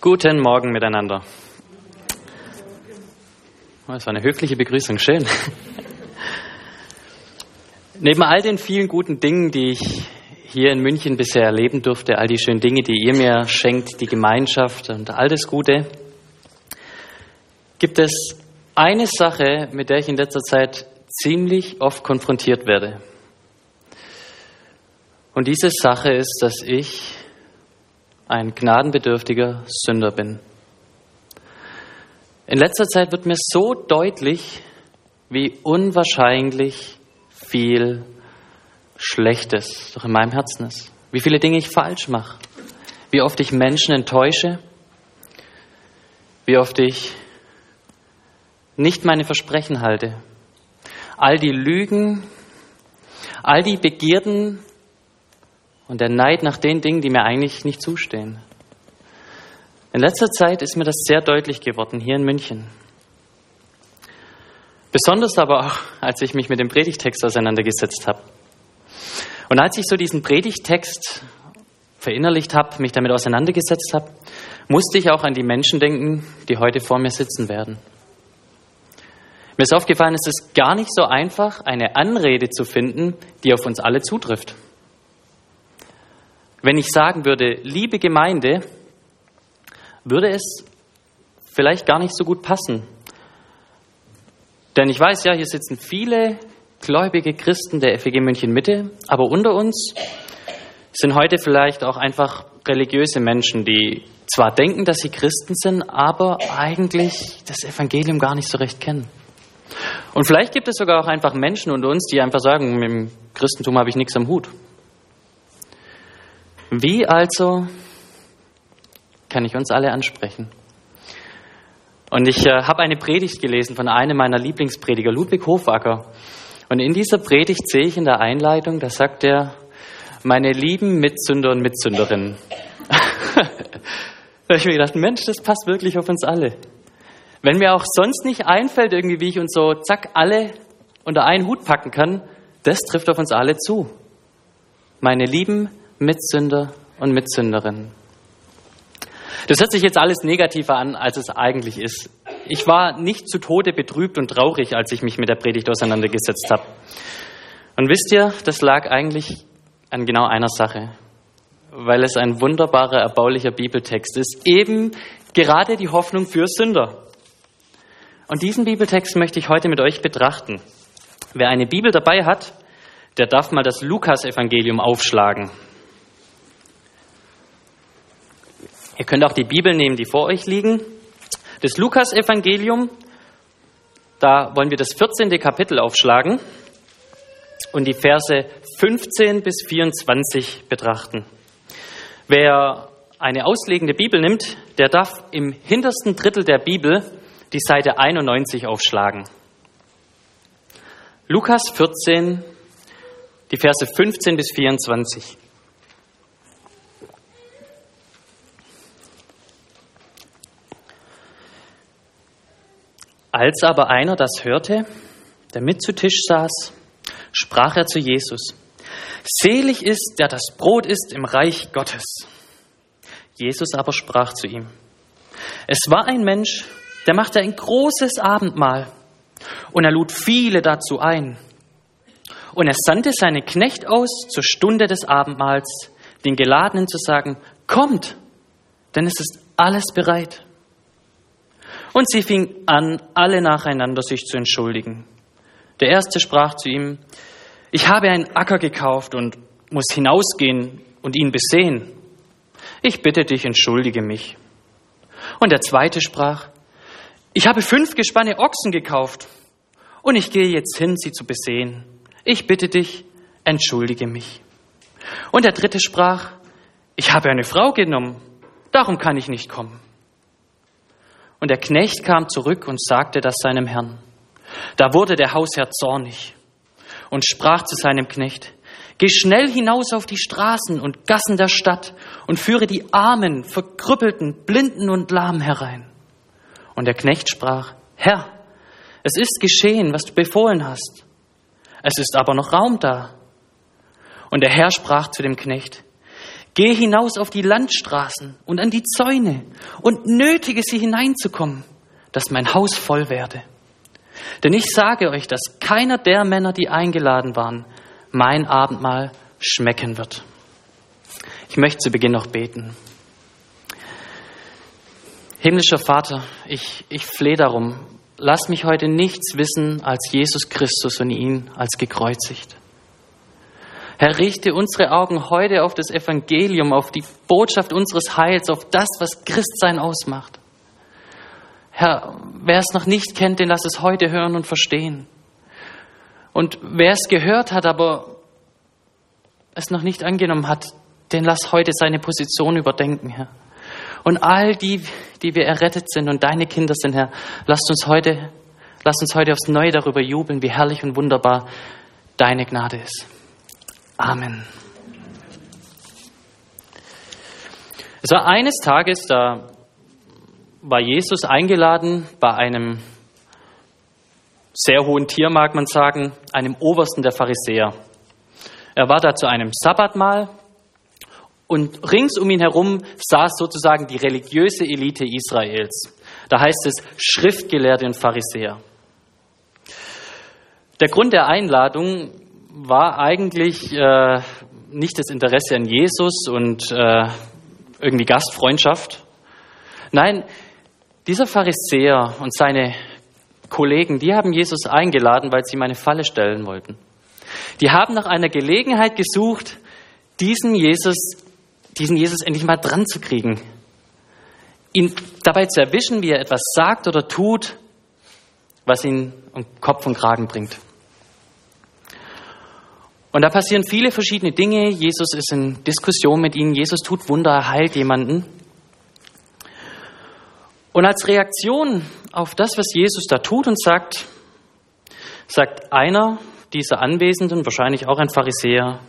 Guten Morgen miteinander. Oh, das war eine höfliche Begrüßung, schön. Neben all den vielen guten Dingen, die ich hier in München bisher erleben durfte, all die schönen Dinge, die ihr mir schenkt, die Gemeinschaft und all das Gute, gibt es eine Sache, mit der ich in letzter Zeit ziemlich oft konfrontiert werde. Und diese Sache ist, dass ich ein gnadenbedürftiger Sünder bin. In letzter Zeit wird mir so deutlich, wie unwahrscheinlich viel Schlechtes doch in meinem Herzen ist. Wie viele Dinge ich falsch mache. Wie oft ich Menschen enttäusche. Wie oft ich nicht meine Versprechen halte. All die Lügen, all die Begierden und der Neid nach den Dingen, die mir eigentlich nicht zustehen. In letzter Zeit ist mir das sehr deutlich geworden hier in München. Besonders aber auch, als ich mich mit dem Predigtext auseinandergesetzt habe. Und als ich so diesen Predigtext verinnerlicht habe, mich damit auseinandergesetzt habe, musste ich auch an die Menschen denken, die heute vor mir sitzen werden. Mir ist aufgefallen, es ist gar nicht so einfach, eine Anrede zu finden, die auf uns alle zutrifft. Wenn ich sagen würde, liebe Gemeinde, würde es vielleicht gar nicht so gut passen. Denn ich weiß ja, hier sitzen viele gläubige Christen der FEG München Mitte, aber unter uns sind heute vielleicht auch einfach religiöse Menschen, die zwar denken, dass sie Christen sind, aber eigentlich das Evangelium gar nicht so recht kennen. Und vielleicht gibt es sogar auch einfach Menschen unter uns, die einfach sagen, mit dem Christentum habe ich nichts am Hut. Wie also kann ich uns alle ansprechen? Und ich äh, habe eine Predigt gelesen von einem meiner Lieblingsprediger, Ludwig Hofacker. Und in dieser Predigt sehe ich in der Einleitung, da sagt er, meine lieben Mitsünder und Mitsünderinnen. da habe ich mir gedacht, Mensch, das passt wirklich auf uns alle. Wenn mir auch sonst nicht einfällt, irgendwie, wie ich uns so, zack, alle unter einen Hut packen kann, das trifft auf uns alle zu. Meine lieben Mitsünder und Mitsünderinnen. Das hört sich jetzt alles negativer an, als es eigentlich ist. Ich war nicht zu Tode betrübt und traurig, als ich mich mit der Predigt auseinandergesetzt habe. Und wisst ihr, das lag eigentlich an genau einer Sache, weil es ein wunderbarer, erbaulicher Bibeltext ist, eben gerade die Hoffnung für Sünder. Und diesen Bibeltext möchte ich heute mit euch betrachten. Wer eine Bibel dabei hat, der darf mal das Lukas-Evangelium aufschlagen. Ihr könnt auch die Bibel nehmen, die vor euch liegen. Das Lukas-Evangelium, da wollen wir das 14. Kapitel aufschlagen und die Verse 15 bis 24 betrachten. Wer eine auslegende Bibel nimmt, der darf im hintersten Drittel der Bibel die Seite 91 aufschlagen. Lukas 14, die Verse 15 bis 24. Als aber einer das hörte, der mit zu Tisch saß, sprach er zu Jesus, Selig ist, der das Brot isst im Reich Gottes. Jesus aber sprach zu ihm, Es war ein Mensch, der machte ein großes Abendmahl und er lud viele dazu ein. Und er sandte seinen Knecht aus zur Stunde des Abendmahls, den Geladenen zu sagen, Kommt, denn es ist alles bereit. Und sie fing an, alle nacheinander sich zu entschuldigen. Der erste sprach zu ihm, ich habe einen Acker gekauft und muss hinausgehen und ihn besehen. Ich bitte dich, entschuldige mich. Und der zweite sprach, ich habe fünf Gespanne Ochsen gekauft und ich gehe jetzt hin, sie zu besehen. Ich bitte dich, entschuldige mich. Und der dritte sprach, ich habe eine Frau genommen, darum kann ich nicht kommen. Und der Knecht kam zurück und sagte das seinem Herrn. Da wurde der Hausherr zornig und sprach zu seinem Knecht, Geh schnell hinaus auf die Straßen und Gassen der Stadt und führe die Armen, Verkrüppelten, Blinden und Lahmen herein. Und der Knecht sprach, Herr, es ist geschehen, was du befohlen hast. Es ist aber noch Raum da. Und der Herr sprach zu dem Knecht, Geh hinaus auf die Landstraßen und an die Zäune und nötige sie hineinzukommen, dass mein Haus voll werde. Denn ich sage euch, dass keiner der Männer, die eingeladen waren, mein Abendmahl schmecken wird. Ich möchte zu Beginn noch beten. Himmlischer Vater, ich, ich flehe darum, lass mich heute nichts wissen als Jesus Christus und ihn als gekreuzigt. Herr, richte unsere Augen heute auf das Evangelium, auf die Botschaft unseres Heils, auf das, was Christsein ausmacht. Herr, wer es noch nicht kennt, den lass es heute hören und verstehen. Und wer es gehört hat, aber es noch nicht angenommen hat, den lass heute seine Position überdenken, Herr. Und all die, die wir errettet sind und deine Kinder sind, Herr, lasst uns heute, lasst uns heute aufs Neue darüber jubeln, wie herrlich und wunderbar deine Gnade ist. Amen. Es war eines Tages, da war Jesus eingeladen bei einem sehr hohen Tier, mag man sagen, einem Obersten der Pharisäer. Er war da zu einem Sabbatmahl und rings um ihn herum saß sozusagen die religiöse Elite Israels. Da heißt es Schriftgelehrte und Pharisäer. Der Grund der Einladung war eigentlich äh, nicht das Interesse an Jesus und äh, irgendwie Gastfreundschaft. Nein, dieser Pharisäer und seine Kollegen, die haben Jesus eingeladen, weil sie ihm eine Falle stellen wollten. Die haben nach einer Gelegenheit gesucht, diesen Jesus diesen Jesus endlich mal dran zu kriegen. Ihn dabei zu erwischen, wie er etwas sagt oder tut, was ihn um Kopf und Kragen bringt. Und da passieren viele verschiedene Dinge. Jesus ist in Diskussion mit ihnen. Jesus tut Wunder, er heilt jemanden. Und als Reaktion auf das, was Jesus da tut und sagt, sagt einer dieser Anwesenden, wahrscheinlich auch ein Pharisäer,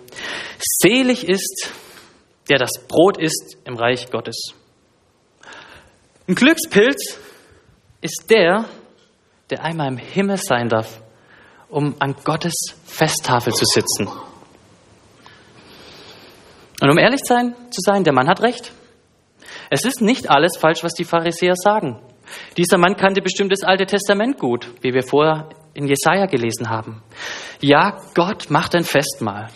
selig ist, der das Brot ist im Reich Gottes. Ein Glückspilz ist der, der einmal im Himmel sein darf, um an Gottes Festtafel zu sitzen. Und um ehrlich sein, zu sein, der Mann hat recht. Es ist nicht alles falsch, was die Pharisäer sagen. Dieser Mann kannte bestimmt das Alte Testament gut, wie wir vorher in Jesaja gelesen haben. Ja, Gott macht ein Festmahl.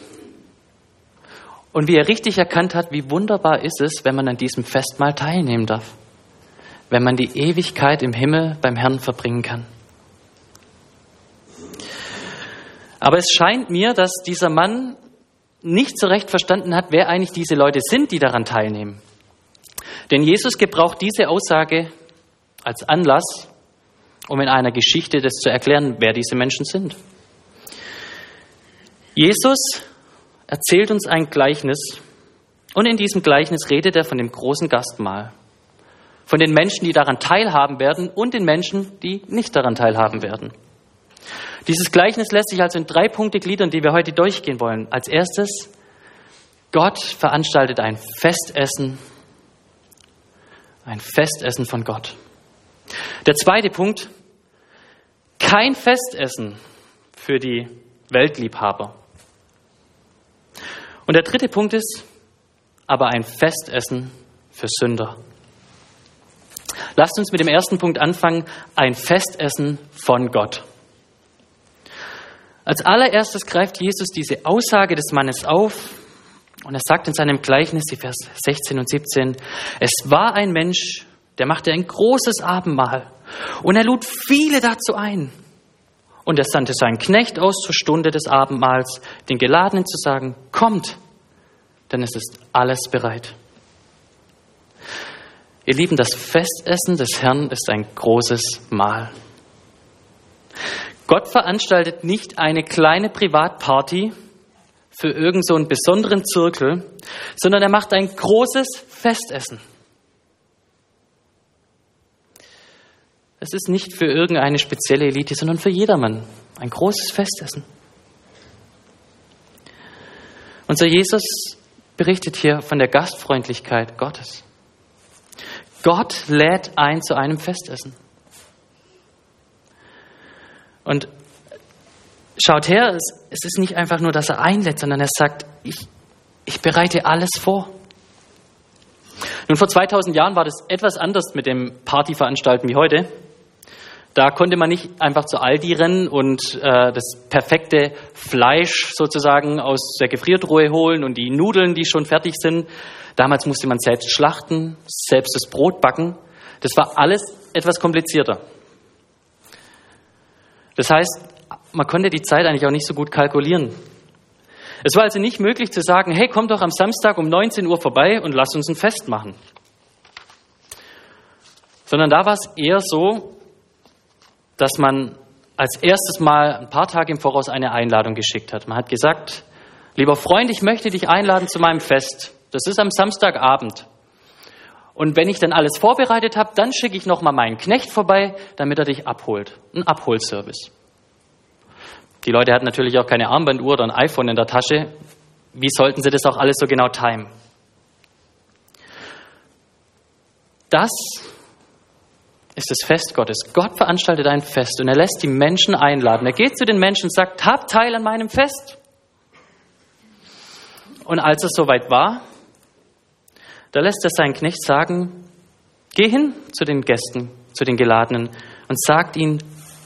Und wie er richtig erkannt hat, wie wunderbar ist es, wenn man an diesem Festmahl teilnehmen darf. Wenn man die Ewigkeit im Himmel beim Herrn verbringen kann. Aber es scheint mir, dass dieser Mann nicht so recht verstanden hat, wer eigentlich diese Leute sind, die daran teilnehmen. Denn Jesus gebraucht diese Aussage als Anlass, um in einer Geschichte das zu erklären, wer diese Menschen sind. Jesus erzählt uns ein Gleichnis und in diesem Gleichnis redet er von dem großen Gastmahl, von den Menschen, die daran teilhaben werden und den Menschen, die nicht daran teilhaben werden. Dieses Gleichnis lässt sich also in drei Punkte gliedern, die wir heute durchgehen wollen. Als erstes, Gott veranstaltet ein Festessen, ein Festessen von Gott. Der zweite Punkt, kein Festessen für die Weltliebhaber. Und der dritte Punkt ist aber ein Festessen für Sünder. Lasst uns mit dem ersten Punkt anfangen, ein Festessen von Gott. Als allererstes greift Jesus diese Aussage des Mannes auf und er sagt in seinem Gleichnis, die Vers 16 und 17, es war ein Mensch, der machte ein großes Abendmahl und er lud viele dazu ein. Und er sandte seinen Knecht aus zur Stunde des Abendmahls, den Geladenen zu sagen, kommt, denn es ist alles bereit. Ihr Lieben, das Festessen des Herrn ist ein großes Mahl. Gott veranstaltet nicht eine kleine Privatparty für irgendeinen so besonderen Zirkel, sondern er macht ein großes Festessen. Es ist nicht für irgendeine spezielle Elite, sondern für jedermann. Ein großes Festessen. Unser Jesus berichtet hier von der Gastfreundlichkeit Gottes. Gott lädt ein zu einem Festessen. Und schaut her, es, ist nicht einfach nur, dass er einlädt, sondern er sagt, ich, ich bereite alles vor. Nun, vor 2000 Jahren war das etwas anders mit dem Partyveranstalten wie heute. Da konnte man nicht einfach zu Aldi rennen und äh, das perfekte Fleisch sozusagen aus der Gefriertruhe holen und die Nudeln, die schon fertig sind. Damals musste man selbst schlachten, selbst das Brot backen. Das war alles etwas komplizierter. Das heißt, man konnte die Zeit eigentlich auch nicht so gut kalkulieren. Es war also nicht möglich zu sagen, hey, komm doch am Samstag um 19 Uhr vorbei und lass uns ein Fest machen. Sondern da war es eher so, dass man als erstes Mal ein paar Tage im Voraus eine Einladung geschickt hat. Man hat gesagt, lieber Freund, ich möchte dich einladen zu meinem Fest. Das ist am Samstagabend. Und wenn ich dann alles vorbereitet habe, dann schicke ich nochmal meinen Knecht vorbei, damit er dich abholt. Ein Abholservice. Die Leute hatten natürlich auch keine Armbanduhr oder ein iPhone in der Tasche. Wie sollten sie das auch alles so genau timen? Das ist das Fest Gottes. Gott veranstaltet ein Fest und er lässt die Menschen einladen. Er geht zu den Menschen und sagt, habt Teil an meinem Fest. Und als es soweit war, da lässt er seinen Knecht sagen, geh hin zu den Gästen, zu den Geladenen und sagt ihnen,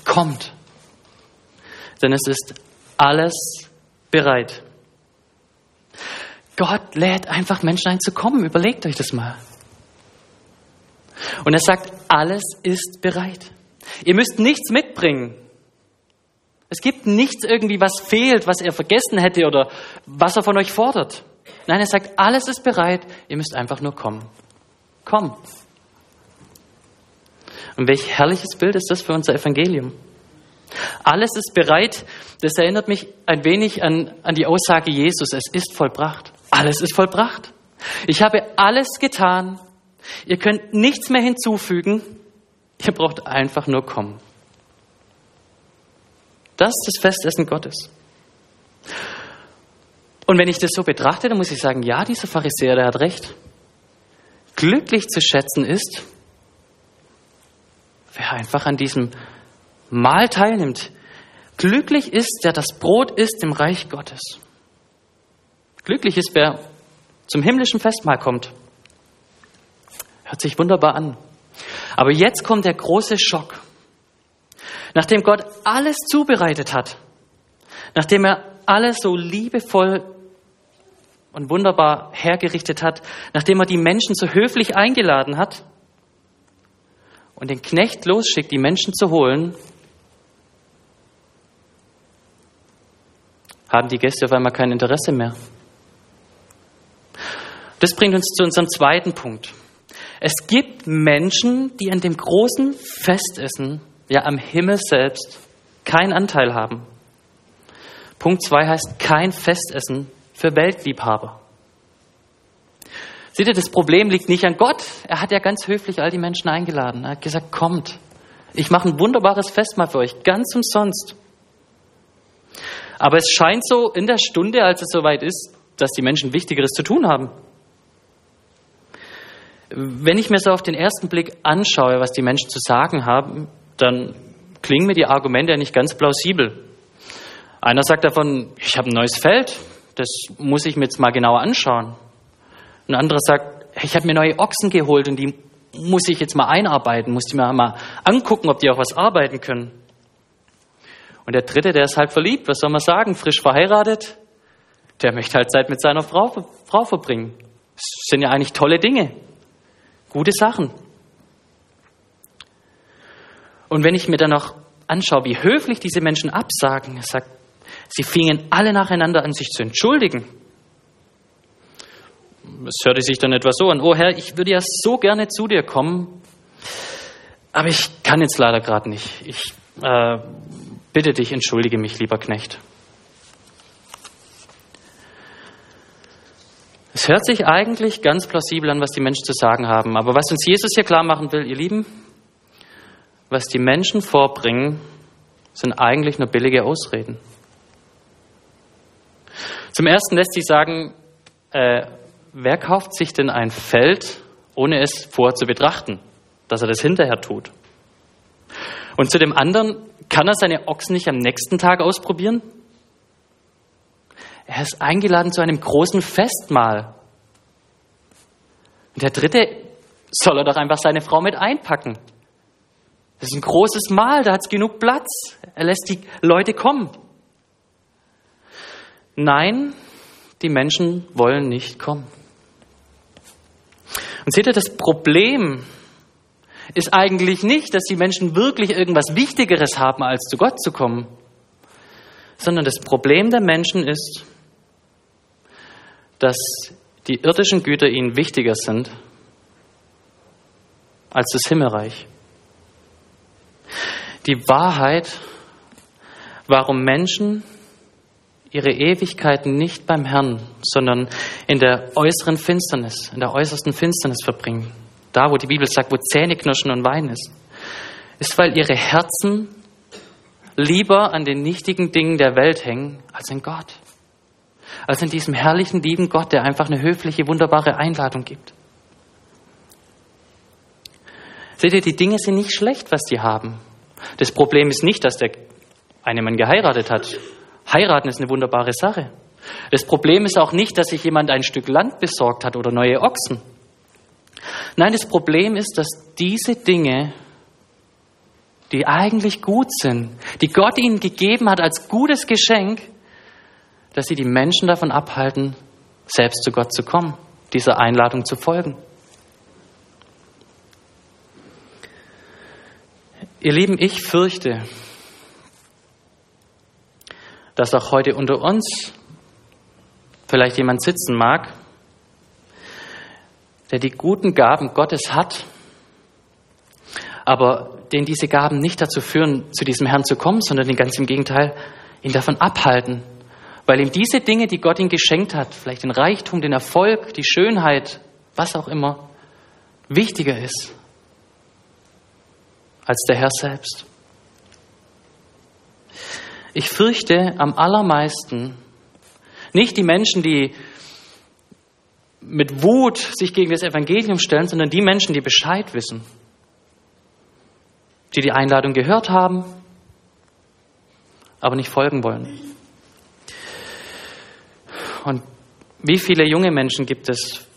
kommt denn es ist alles bereit. Gott lädt einfach Menschen ein zu kommen. Überlegt euch das mal. Und er sagt, alles ist bereit. Ihr müsst nichts mitbringen. Es gibt nichts irgendwie, was fehlt, was er vergessen hätte oder was er von euch fordert. Nein, er sagt, alles ist bereit, ihr müsst einfach nur kommen. Komm. Und welch herrliches Bild ist das für unser Evangelium? Alles ist bereit. Das erinnert mich ein wenig an, an die Aussage Jesus. Es ist vollbracht. Alles ist vollbracht. Ich habe alles getan. Ihr könnt nichts mehr hinzufügen. Ihr braucht einfach nur kommen. Das ist das Festessen Gottes. Und wenn ich das so betrachte, dann muss ich sagen, ja, dieser Pharisäer, der hat recht. Glücklich zu schätzen ist, wer einfach an diesem Mahl teilnimmt. Glücklich ist, der das Brot isst im Reich Gottes. Glücklich ist, wer zum himmlischen Festmahl kommt. Hört sich wunderbar an. Aber jetzt kommt der große Schock. Nachdem Gott alles zubereitet hat, nachdem er alles so liebevoll und wunderbar hergerichtet hat, nachdem er die Menschen so höflich eingeladen hat und den Knecht losschickt, die Menschen zu holen, haben die Gäste auf einmal kein Interesse mehr. Das bringt uns zu unserem zweiten Punkt. Es gibt Menschen, die an dem großen Festessen, ja am Himmel selbst, keinen Anteil haben. Punkt zwei heißt kein Festessen für Weltliebhaber. Seht ihr, das Problem liegt nicht an Gott. Er hat ja ganz höflich all die Menschen eingeladen. Er hat gesagt, kommt. Ich mache ein wunderbares Festmahl für euch, ganz umsonst. Aber es scheint so in der Stunde, als es soweit ist, dass die Menschen Wichtigeres zu tun haben. Wenn ich mir so auf den ersten Blick anschaue, was die Menschen zu sagen haben, dann klingen mir die Argumente ja nicht ganz plausibel. Einer sagt davon, ich habe ein neues Feld, das muss ich mir jetzt mal genauer anschauen. Ein anderer sagt, ich habe mir neue Ochsen geholt und die muss ich jetzt mal einarbeiten, muss die mir mal angucken, ob die auch was arbeiten können. Und der dritte, der ist halt verliebt, was soll man sagen, frisch verheiratet, der möchte halt Zeit mit seiner Frau, Frau verbringen. Das sind ja eigentlich tolle Dinge, gute Sachen. Und wenn ich mir dann noch anschaue, wie höflich diese Menschen absagen, sagt, sie fingen alle nacheinander an, sich zu entschuldigen. Es hörte sich dann etwas so an, oh Herr, ich würde ja so gerne zu dir kommen, aber ich kann jetzt leider gerade nicht. Ich äh, Bitte dich, entschuldige mich, lieber Knecht. Es hört sich eigentlich ganz plausibel an, was die Menschen zu sagen haben. Aber was uns Jesus hier klar machen will, ihr Lieben, was die Menschen vorbringen, sind eigentlich nur billige Ausreden. Zum Ersten lässt sich sagen, äh, wer kauft sich denn ein Feld, ohne es vorher zu betrachten, dass er das hinterher tut? Und zu dem anderen, kann er seine Ochsen nicht am nächsten Tag ausprobieren? Er ist eingeladen zu einem großen Festmahl. Und der dritte soll er doch einfach seine Frau mit einpacken. Das ist ein großes Mahl, da hat es genug Platz. Er lässt die Leute kommen. Nein, die Menschen wollen nicht kommen. Und seht ihr, das Problem ist eigentlich nicht, dass die Menschen wirklich irgendwas Wichtigeres haben, als zu Gott zu kommen, sondern das Problem der Menschen ist, dass die irdischen Güter ihnen wichtiger sind als das Himmelreich. Die Wahrheit, warum Menschen ihre Ewigkeiten nicht beim Herrn, sondern in der äußeren Finsternis, in der äußersten Finsternis verbringen. Da, wo die Bibel sagt, wo Zähne knirschen und Wein ist. Ist, weil ihre Herzen lieber an den nichtigen Dingen der Welt hängen als in Gott. Als in diesem herrlichen, lieben Gott, der einfach eine höfliche, wunderbare Einladung gibt. Seht ihr, die Dinge sind nicht schlecht, was sie haben. Das Problem ist nicht, dass der eine Mann geheiratet hat. Heiraten ist eine wunderbare Sache. Das Problem ist auch nicht, dass sich jemand ein Stück Land besorgt hat oder neue Ochsen. Nein, das Problem ist, dass diese Dinge, die eigentlich gut sind, die Gott ihnen gegeben hat als gutes Geschenk, dass sie die Menschen davon abhalten, selbst zu Gott zu kommen, dieser Einladung zu folgen. Ihr Lieben, ich fürchte, dass auch heute unter uns vielleicht jemand sitzen mag, der die guten Gaben Gottes hat, aber den diese Gaben nicht dazu führen, zu diesem Herrn zu kommen, sondern den ganz im Gegenteil, ihn davon abhalten, weil ihm diese Dinge, die Gott ihm geschenkt hat, vielleicht den Reichtum, den Erfolg, die Schönheit, was auch immer, wichtiger ist als der Herr selbst. Ich fürchte am allermeisten nicht die Menschen, die mit Wut sich gegen das Evangelium stellen, sondern die Menschen, die Bescheid wissen, die die Einladung gehört haben, aber nicht folgen wollen. Und wie viele junge Menschen gibt es,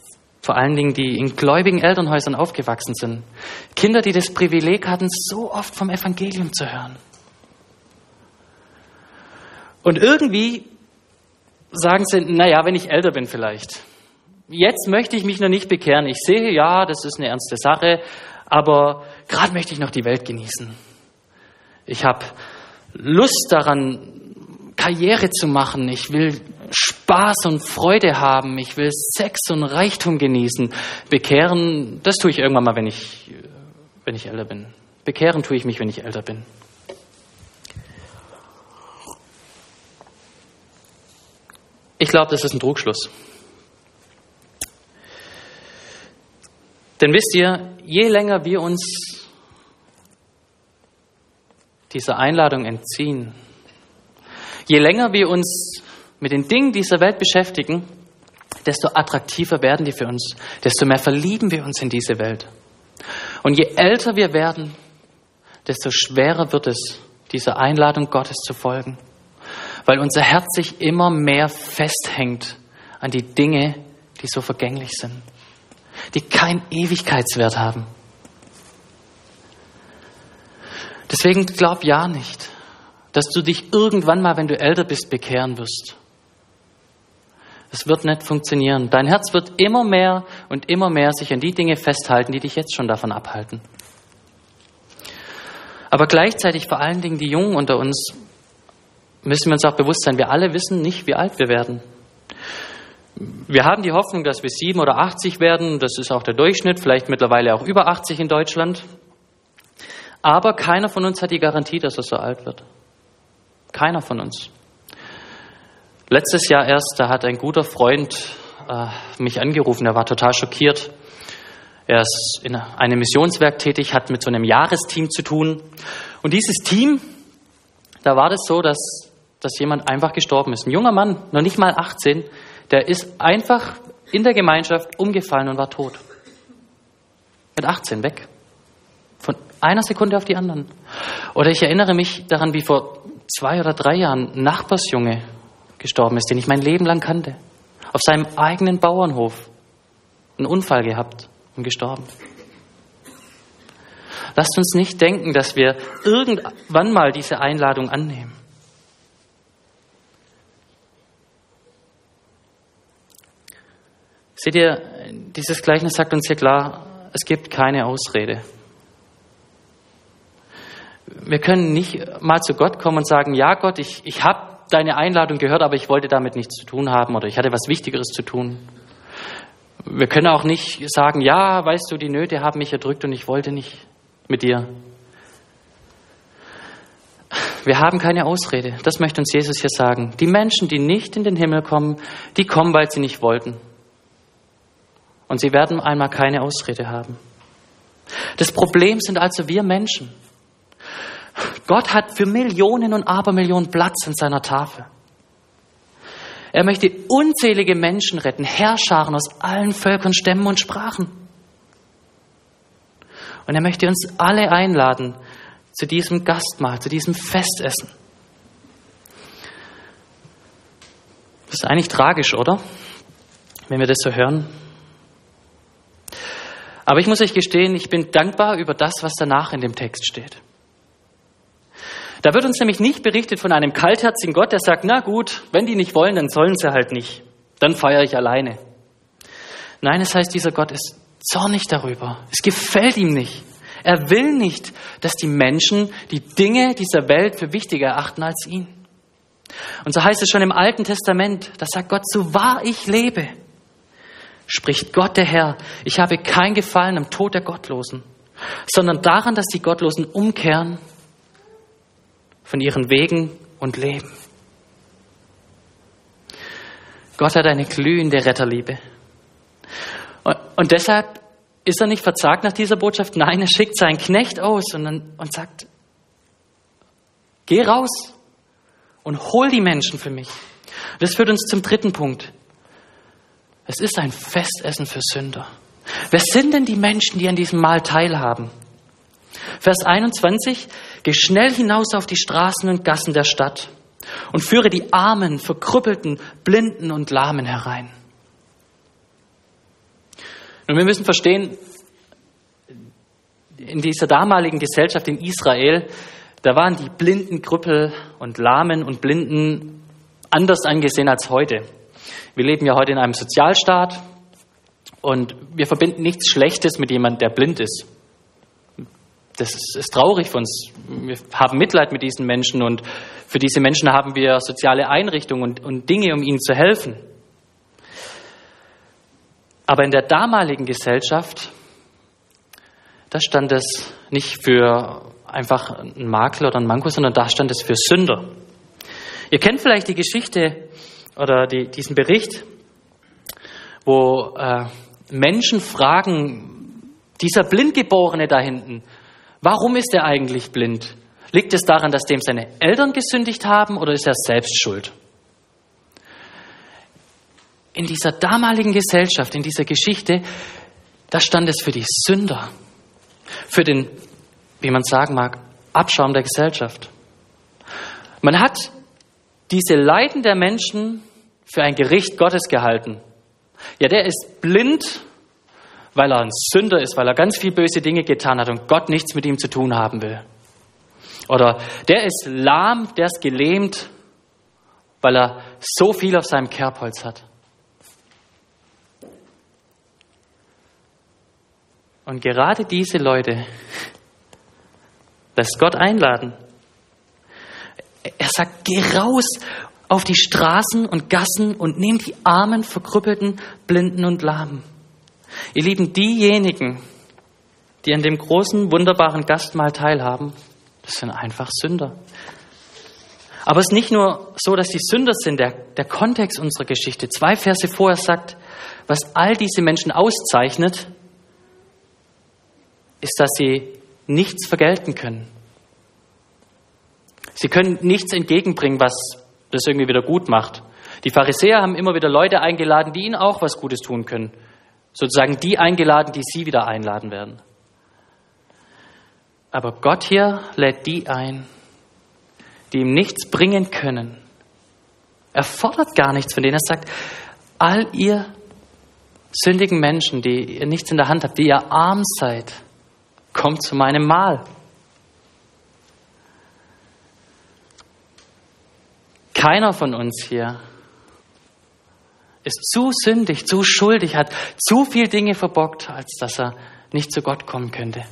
vor allen Dingen, die in gläubigen Elternhäusern aufgewachsen sind? Kinder, die das Privileg hatten, so oft vom Evangelium zu hören. Und irgendwie sagen sie, naja, wenn ich älter bin vielleicht. Jetzt möchte ich mich noch nicht bekehren. Ich sehe, ja, das ist eine ernste Sache, aber gerade möchte ich noch die Welt genießen. Ich habe Lust daran, Karriere zu machen. Ich will Spaß und Freude haben. Ich will Sex und Reichtum genießen. Bekehren, das tue ich irgendwann mal, wenn ich, wenn ich älter bin. Bekehren tue ich mich, wenn ich älter bin. Ich glaube, das ist ein Trugschluss. Denn wisst ihr, je länger wir uns dieser Einladung entziehen, je länger wir uns mit den Dingen dieser Welt beschäftigen, desto attraktiver werden die für uns, desto mehr verlieben wir uns in diese Welt. Und je älter wir werden, desto schwerer wird es, dieser Einladung Gottes zu folgen weil unser Herz sich immer mehr festhängt an die Dinge, die so vergänglich sind, die keinen Ewigkeitswert haben. Deswegen glaub ja nicht, dass du dich irgendwann mal, wenn du älter bist, bekehren wirst. Es wird nicht funktionieren. Dein Herz wird immer mehr und immer mehr sich an die Dinge festhalten, die dich jetzt schon davon abhalten. Aber gleichzeitig vor allen Dingen die Jungen unter uns müssen wir uns auch bewusst sein, wir alle wissen nicht, wie alt wir werden. Wir haben die Hoffnung, dass wir sieben oder 80 werden. Das ist auch der Durchschnitt, vielleicht mittlerweile auch über 80 in Deutschland. Aber keiner von uns hat die Garantie, dass er so alt wird. Keiner von uns. Letztes Jahr erst, da hat ein guter Freund äh, mich angerufen, er war total schockiert. Er ist in einem Missionswerk tätig, hat mit so einem Jahresteam zu tun. Und dieses Team, da war das so, dass dass jemand einfach gestorben ist. Ein junger Mann, noch nicht mal 18, der ist einfach in der Gemeinschaft umgefallen und war tot. Mit 18 weg. Von einer Sekunde auf die anderen. Oder ich erinnere mich daran, wie vor zwei oder drei Jahren ein Nachbarsjunge gestorben ist, den ich mein Leben lang kannte. Auf seinem eigenen Bauernhof. Einen Unfall gehabt und gestorben. Lasst uns nicht denken, dass wir irgendwann mal diese Einladung annehmen. Seht ihr, dieses Gleichnis sagt uns hier klar, es gibt keine Ausrede. Wir können nicht mal zu Gott kommen und sagen, ja Gott, ich, ich habe deine Einladung gehört, aber ich wollte damit nichts zu tun haben oder ich hatte was Wichtigeres zu tun. Wir können auch nicht sagen, ja, weißt du, die Nöte haben mich erdrückt und ich wollte nicht mit dir. Wir haben keine Ausrede. Das möchte uns Jesus hier sagen. Die Menschen, die nicht in den Himmel kommen, die kommen, weil sie nicht wollten. Und sie werden einmal keine Ausrede haben. Das Problem sind also wir Menschen. Gott hat für Millionen und Abermillionen Platz in seiner Tafel. Er möchte unzählige Menschen retten, Herrscharen aus allen Völkern, Stämmen und Sprachen. Und er möchte uns alle einladen zu diesem Gastmahl, zu diesem Festessen. Das ist eigentlich tragisch, oder? Wenn wir das so hören. Aber ich muss euch gestehen, ich bin dankbar über das, was danach in dem Text steht. Da wird uns nämlich nicht berichtet von einem kaltherzigen Gott, der sagt, na gut, wenn die nicht wollen, dann sollen sie halt nicht. Dann feiere ich alleine. Nein, es heißt, dieser Gott ist zornig darüber. Es gefällt ihm nicht. Er will nicht, dass die Menschen die Dinge dieser Welt für wichtiger erachten als ihn. Und so heißt es schon im Alten Testament, da sagt Gott, so wahr ich lebe, spricht Gott der Herr, ich habe kein Gefallen am Tod der Gottlosen, sondern daran, dass die Gottlosen umkehren von ihren Wegen und leben. Gott hat eine glühende Retterliebe. Und, deshalb ist er nicht verzagt nach dieser Botschaft. Nein, er schickt seinen Knecht aus und, und sagt, geh raus und hol die Menschen für mich. Das führt uns zum dritten Punkt. Es ist ein Festessen für Sünder. Wer sind denn die Menschen, die an diesem Mahl teilhaben? Vers 21, geh schnell hinaus auf die Straßen und Gassen der Stadt und führe die Armen, Verkrüppelten, Blinden und Lahmen herein. Und wir müssen verstehen, in dieser damaligen Gesellschaft in Israel, da waren die Blinden, Krüppel und Lahmen und Blinden anders angesehen als heute. Wir leben ja heute in einem Sozialstaat und wir verbinden nichts Schlechtes mit jemandem, der blind ist das ist, ist traurig für uns. Wir haben Mitleid mit diesen Menschen und für diese Menschen haben wir soziale Einrichtungen und, und Dinge, um ihnen zu helfen. Aber in der damaligen Gesellschaft, da stand es nicht für einfach ein Makel oder ein Manko, sondern da stand es für Sünder. Ihr kennt vielleicht die Geschichte oder die, diesen Bericht, wo äh, Menschen fragen, dieser Blindgeborene da hinten, Warum ist er eigentlich blind? Liegt es daran, dass dem seine Eltern gesündigt haben oder ist er selbst schuld? In dieser damaligen Gesellschaft, in dieser Geschichte, da stand es für die Sünder, für den, wie man sagen mag, Abschaum der Gesellschaft. Man hat diese Leiden der Menschen für ein Gericht Gottes gehalten. Ja, der ist blind weil er ein Sünder ist, weil er ganz viel böse Dinge getan hat und Gott nichts mit ihm zu tun haben will. Oder der ist lahm, der ist gelähmt, weil er so viel auf seinem Kerbholz hat. Und gerade diese Leute lässt Gott einladen. Er sagt, geh raus auf die Straßen und Gassen und nimm die Armen, Verkrüppelten, Blinden und Lahmen. Ihr Lieben, diejenigen, die an dem großen, wunderbaren Gastmahl teilhaben, das sind einfach Sünder. Aber es ist nicht nur so, dass die Sünder sind, der, der Kontext unserer Geschichte. Zwei Verse vorher sagt, was all diese Menschen auszeichnet, ist, dass sie nichts vergelten können. Sie können nichts entgegenbringen, was das irgendwie wieder gut macht. Die Pharisäer haben immer wieder Leute eingeladen, die ihnen auch was Gutes tun können sozusagen die eingeladen, die Sie wieder einladen werden. Aber Gott hier lädt die ein, die ihm nichts bringen können. Er fordert gar nichts von denen. Er sagt, all ihr sündigen Menschen, die ihr nichts in der Hand habt, die ihr arm seid, kommt zu meinem Mahl. Keiner von uns hier ist zu sündig, zu schuldig, hat zu viel Dinge verbockt, als dass er nicht zu Gott kommen könnte.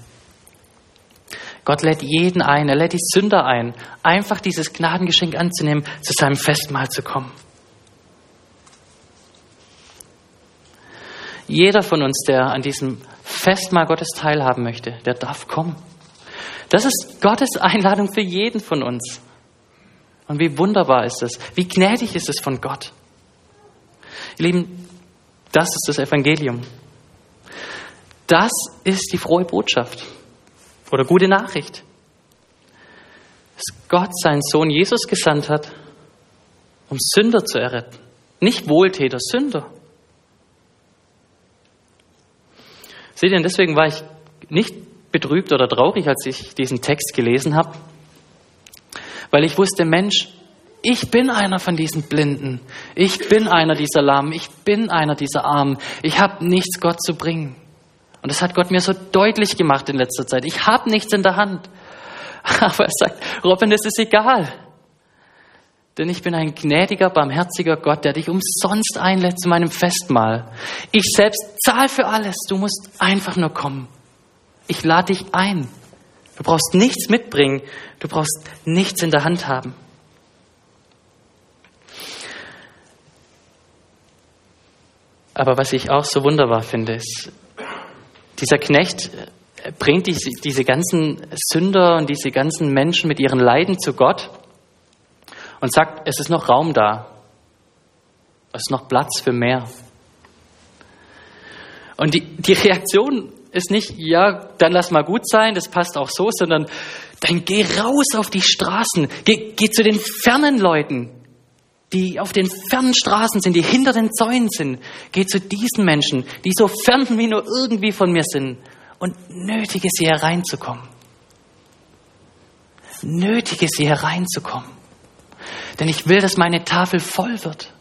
Gott lädt jeden ein, er lädt die Sünder ein, einfach dieses Gnadengeschenk anzunehmen, zu seinem Festmahl zu kommen. Jeder von uns, der an diesem Festmahl Gottes teilhaben möchte, der darf kommen. Das ist Gottes Einladung für jeden von uns. Und wie wunderbar ist es, wie gnädig ist es von Gott. Ihr Lieben, das ist das Evangelium. Das ist die frohe Botschaft oder gute Nachricht. Dass Gott seinen Sohn Jesus gesandt hat, um Sünder zu erretten. Nicht Wohltäter, Sünder. Seht ihr, deswegen war ich nicht betrübt oder traurig, als ich diesen Text gelesen habe, weil ich wusste, Mensch, ich bin einer von diesen Blinden. Ich bin einer dieser Lahmen. Ich bin einer dieser Armen. Ich habe nichts Gott zu bringen. Und das hat Gott mir so deutlich gemacht in letzter Zeit. Ich habe nichts in der Hand. Aber er sagt, Robin, das ist egal. Denn ich bin ein gnädiger, barmherziger Gott, der dich umsonst einlädt zu meinem Festmahl. Ich selbst zahle für alles. Du musst einfach nur kommen. Ich lade dich ein. Du brauchst nichts mitbringen. Du brauchst nichts in der Hand haben. Aber was ich auch so wunderbar finde, ist, dieser Knecht bringt diese, diese ganzen Sünder und diese ganzen Menschen mit ihren Leiden zu Gott und sagt, es ist noch Raum da. Es ist noch Platz für mehr. Und die, die Reaktion ist nicht, ja, dann lass mal gut sein, das passt auch so, sondern dann geh raus auf die Straßen, geh, geh zu den fernen Leuten, die auf den fernen Straßen sind, die hinter den Zäunen sind. Geh zu diesen Menschen, die so fern wie nur irgendwie von mir sind und nötige sie hereinzukommen. Nötige sie hereinzukommen. Denn ich will, dass meine Tafel voll wird.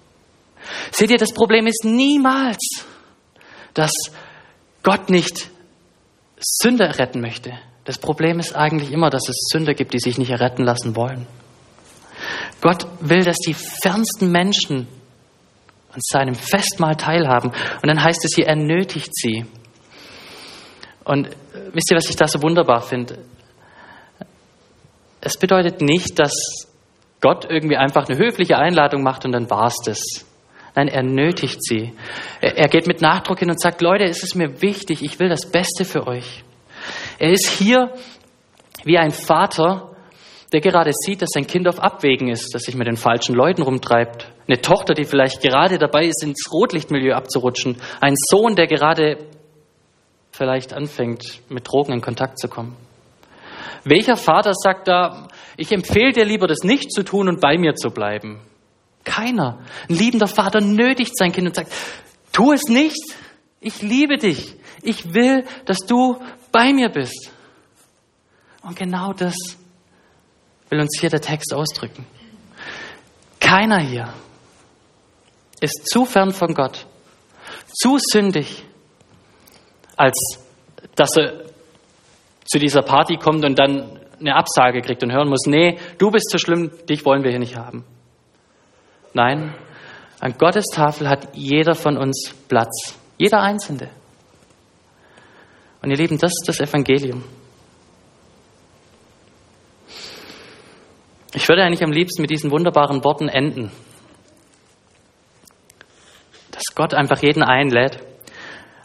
Seht ihr, das Problem ist niemals, dass Gott nicht Sünder retten möchte. Das Problem ist eigentlich immer, dass es Sünder gibt, die sich nicht erretten lassen wollen. Gott will, dass die fernsten Menschen an seinem Festmahl teilhaben. Und dann heißt es hier, er nötigt sie. Und wisst ihr, was ich da so wunderbar finde? Es bedeutet nicht, dass Gott irgendwie einfach eine höfliche Einladung macht und dann war's das. Nein, er nötigt sie. Er geht mit Nachdruck hin und sagt, Leute, es ist mir wichtig, ich will das Beste für euch. Er ist hier wie ein Vater, der gerade sieht, dass sein Kind auf Abwägen ist, dass sich mit den falschen Leuten rumtreibt. Eine Tochter, die vielleicht gerade dabei ist, ins Rotlichtmilieu abzurutschen. Ein Sohn, der gerade vielleicht anfängt, mit Drogen in Kontakt zu kommen. Welcher Vater sagt da, ich empfehle dir lieber, das nicht zu tun und bei mir zu bleiben? Keiner. Ein liebender Vater nötigt sein Kind und sagt, tu es nicht. Ich liebe dich. Ich will, dass du bei mir bist. Und genau das will uns hier der Text ausdrücken. Keiner hier ist zu fern von Gott, zu sündig, als dass er zu dieser Party kommt und dann eine Absage kriegt und hören muss, nee, du bist zu schlimm, dich wollen wir hier nicht haben. Nein, an Gottes Tafel hat jeder von uns Platz, jeder Einzelne. Und ihr Lieben, das ist das Evangelium. Ich würde eigentlich am liebsten mit diesen wunderbaren Worten enden. Dass Gott einfach jeden einlädt.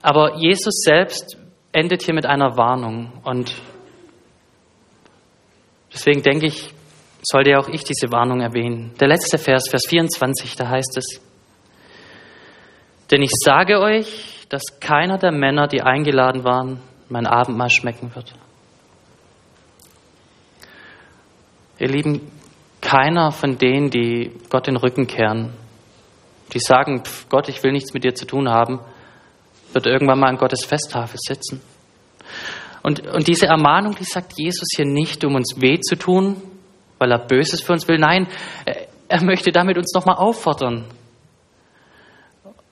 Aber Jesus selbst endet hier mit einer Warnung. Und deswegen denke ich, sollte auch ich diese Warnung erwähnen. Der letzte Vers, Vers 24, da heißt es, denn ich sage euch, dass keiner der Männer, die eingeladen waren, mein Abendmahl schmecken wird. Ihr Lieben, keiner von denen, die Gott den Rücken kehren, die sagen, Gott, ich will nichts mit dir zu tun haben, wird irgendwann mal an Gottes Festtafel sitzen. Und, und diese Ermahnung, die sagt Jesus hier nicht, um uns weh zu tun, weil er Böses für uns will. Nein, er möchte damit uns nochmal auffordern.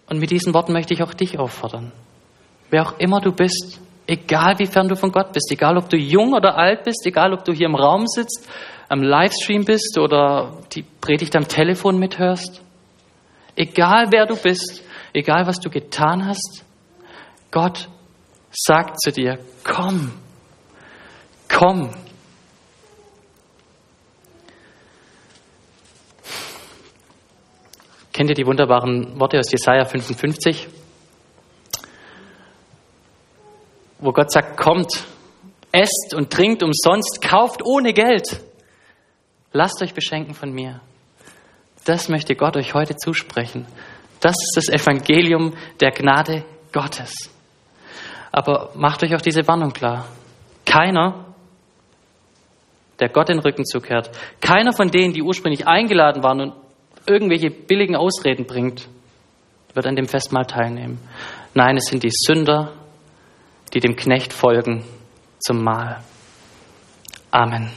Und mit diesen Worten möchte ich auch dich auffordern. Wer auch immer du bist, egal wie fern du von Gott bist, egal ob du jung oder alt bist, egal ob du hier im Raum sitzt, am Livestream bist oder die Predigt am Telefon mithörst, egal wer du bist, egal was du getan hast, Gott sagt zu dir, komm, komm. Kennt ihr die wunderbaren Worte aus Jesaja 55? Wo Gott sagt, kommt, esst und trinkt umsonst, kauft ohne Geld. Lasst euch beschenken von mir. Das möchte Gott euch heute zusprechen. Das ist das Evangelium der Gnade Gottes. Aber macht euch auch diese Warnung klar. Keiner, der Gott den Rücken zukehrt, keiner von denen, die ursprünglich eingeladen waren und irgendwelche billigen Ausreden bringt, wird an dem Festmahl teilnehmen. Nein, es sind die Sünder, die dem Knecht folgen zum Mahl. Amen.